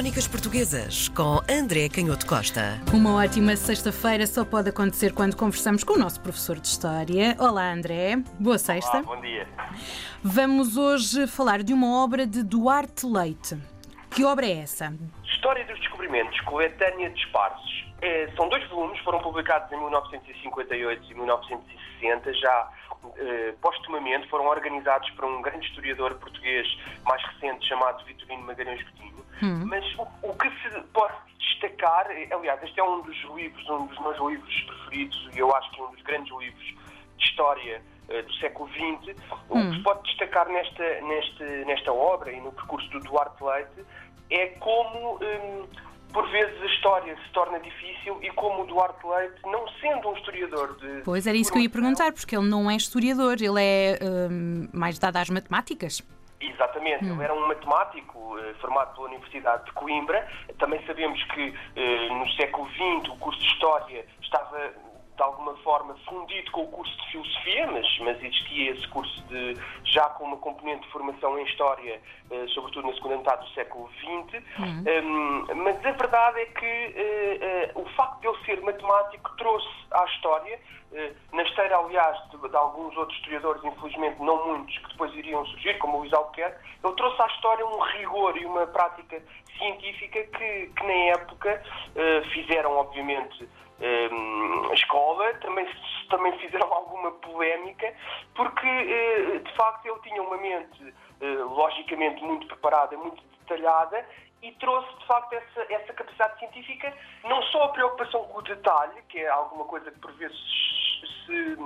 Crónicas Portuguesas com André Canhoto Costa. Uma ótima sexta-feira só pode acontecer quando conversamos com o nosso professor de História. Olá, André. Boa sexta. Olá, bom dia. Vamos hoje falar de uma obra de Duarte Leite. Que obra é essa? História dos Descobrimentos, coletânea de esparsos. É, são dois volumes, foram publicados em 1958 e 1960, já eh, postumamente foram organizados por um grande historiador português mais recente chamado Vitorino Magalhães Coutinho. Hum. Mas o, o que se pode destacar, aliás, este é um dos livros, um dos meus livros preferidos e eu acho que um dos grandes livros de história eh, do século XX. O que se pode destacar nesta, nesta, nesta obra e no percurso do Duarte Leite é como, hum, por vezes, a história se torna difícil e como o Duarte Leite, não sendo um historiador de. Pois era isso que eu ia perguntar, porque ele não é historiador, ele é hum, mais dado às matemáticas. Exatamente, ele era um matemático eh, formado pela Universidade de Coimbra. Também sabemos que eh, no século XX o curso de História estava de alguma forma fundido com o curso de Filosofia, mas, mas existia esse curso de, já com uma componente de formação em História, eh, sobretudo na segunda metade do século XX. Um, mas a verdade é que eh, eh, o facto de ele ser matemático trouxe à História, na esteira, aliás, de, de alguns outros historiadores, infelizmente não muitos, que depois iriam surgir, como o Luís Albuquerque, ele trouxe à História um rigor e uma prática científica que, que na época fizeram, obviamente, eh, escola, também, também fizeram alguma polémica, porque eh, de facto ele tinha uma mente eh, logicamente muito preparada, muito detalhada e trouxe de facto essa, essa capacidade científica, não só a preocupação com o detalhe, que é alguma coisa que por vezes se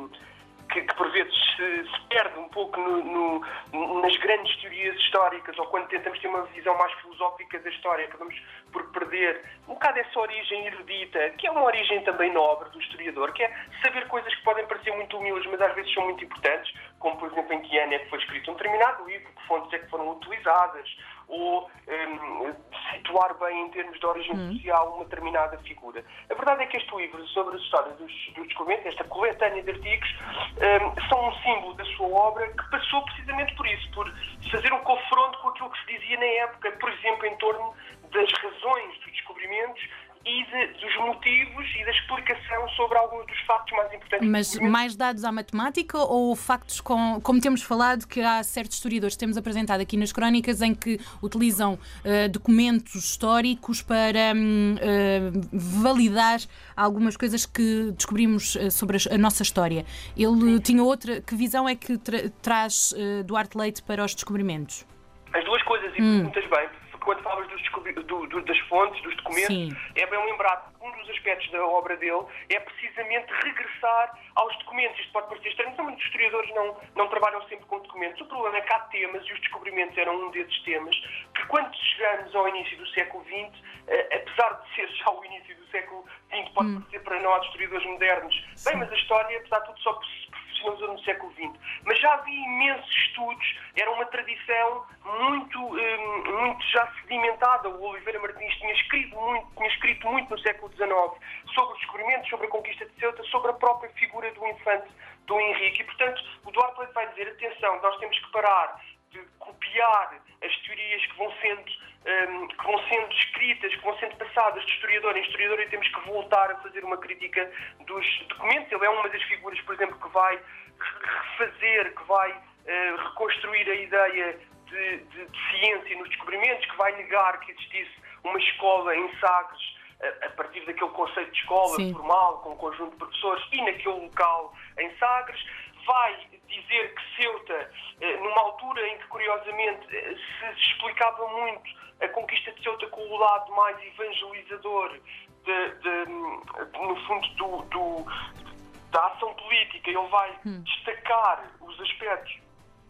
que, que por vezes se, se perde um pouco no- no- nas grandes teorias históricas ou quando tentamos ter uma visão mais filosófica da história, acabamos por perder um bocado essa origem erudita, que é uma origem também nobre do historiador, que é saber coisas que podem parecer muito humildes, mas às vezes são muito importantes, como por exemplo em que ano é que foi escrito um determinado livro, que fontes é que foram utilizadas, ou hum, situar bem em termos de origem social uma determinada figura. A verdade é que este livro sobre a história dos, dos descobrimentos, esta coletânea de artigos, hum, são um símbolo da sua obra que passou precisamente por isso, por fazer um confronto com aquilo que se dizia na época, por exemplo, em torno das razões dos descobrimentos e de- dos motivos e da explicação sobre alguns dos factos mais importantes. Mas mais dados à matemática ou factos com. Como temos falado, que há certos historiadores que temos apresentado aqui nas crónicas em que utilizam eh, documentos históricos para hum, eh, validar algumas coisas que descobrimos eh, sobre a, a nossa história. Ele tinha outra. Que visão é que tra- traz Duarte Leite para os descobrimentos? As duas coisas, e Hum. perguntas bem, quando falas dos do- do- das fontes, dos documentos, Sim. é bem lembrado que um dos aspectos da obra dele é precisamente regressar aos documentos. Isto pode parecer estranho, mas muitos historiadores não, não trabalham sempre com documentos. O problema é que há temas, e os descobrimentos eram um desses temas, que quando chegamos ao início do século XX, eh, apesar de ser já o início do século XX, pode parecer para nós, historiadores modernos, bem, mas a história, apesar de tudo, só se profissionalizou no século XX. Mas já havia imensos estudos, era uma tradição muito, hum, muito já sedimentada. O Oliveira Martins tinha escrito muito, tinha escrito muito no século XIX sobre os descobrimentos, sobre a conquista de Ceuta, sobre a própria figura do infante Dom Henrique. E, portanto, o Duarte Leite vai dizer, atenção, nós temos que parar de copiar as teorias que vão sendo hum, que vão sendo escritas, que vão sendo passadas de historiador em historiador e temos que voltar a fazer uma crítica dos documentos. Ele é uma das figuras, por exemplo, que vai refazer, que vai eh, reconstruir a ideia de, de- de ciência nos descobrimentos, que vai negar que existisse uma escola em Sagres a- a partir daquele conceito de escola Sim. formal, com um conjunto de professores, e naquele local em Sagres, vai dizer que Ceuta, eh, numa altura em que, curiosamente, eh, se explicava muito a conquista de Ceuta com o lado mais evangelizador, de, de, no fundo, do, do- da ação política, ele vai destacar os aspectos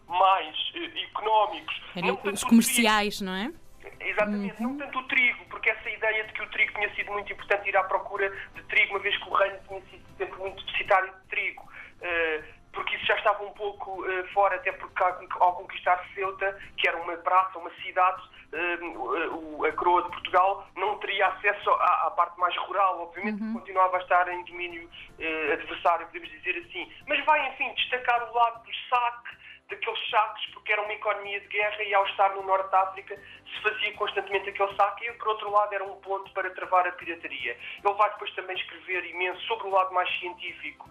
mais eh, económicos, Eram não tanto os comerciais, não é? Exatamente, não tanto o trigo, porque essa ideia de que o trigo tinha sido muito importante ir à procura de trigo, uma vez que o reino tinha sido sempre muito deficitário de trigo, isso já estava um pouco eh, fora, até porque ao conquistar Ceuta, que era uma praça, uma cidade, o- a coroa de Portugal não teria acesso à, à parte mais rural, obviamente, porque continuava a estar em domínio adversário, podemos dizer assim. Mas vai, enfim, destacar o lado do saque, daqueles saques, porque era uma economia de guerra e ao estar no Norte de África se fazia constantemente aquele saque e, por outro lado, era um ponto para travar a pirataria. Ele vai depois também escrever imenso sobre o lado mais científico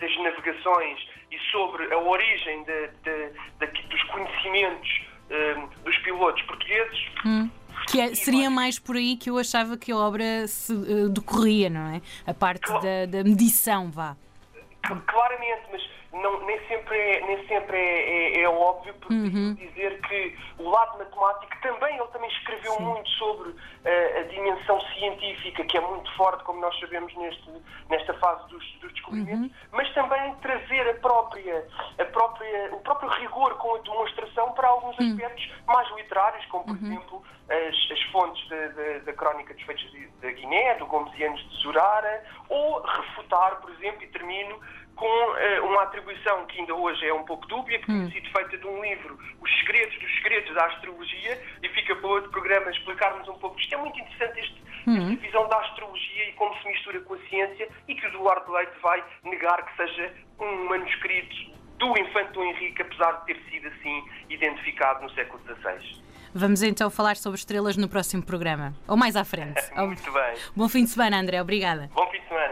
das navegações e sobre a origem de, de, de, dos conhecimentos um, dos pilotos portugueses. Hum. Que é, seria mais por aí que eu achava que a obra se uh, decorria, não é? A parte claro. da, da medição, vá. Mas não, nem sempre é, nem sempre é, é, é óbvio, porque uhum. dizer que o lado matemático também, ele também escreveu Sim. muito sobre uh, a dimensão científica, que é muito forte, como nós sabemos neste, nesta fase dos, dos descobrimentos, uhum. mas também trazer a própria, a própria, o próprio rigor com a demonstração para alguns uhum. aspectos mais literários, como por uhum. exemplo as, as fontes da crónica dos feitos da Guiné, do Gomesianos de Zurara, ou refutar, por exemplo, e termino com uh, uma atribuição que ainda hoje é um pouco dúbia, que hum. tinha sido feita de um livro, Os Segredos dos Segredos da Astrologia, e fica para outro programa explicarmos um pouco. Isto é muito interessante, este, hum. esta visão da astrologia e como se mistura com a ciência, e que o Eduardo Leite vai negar que seja um manuscrito do Infante Dom Henrique, apesar de ter sido assim identificado no século XVI. Vamos então falar sobre estrelas no próximo programa, ou mais à frente. muito bem. Bom fim de semana, André. Obrigada. Bom fim de semana.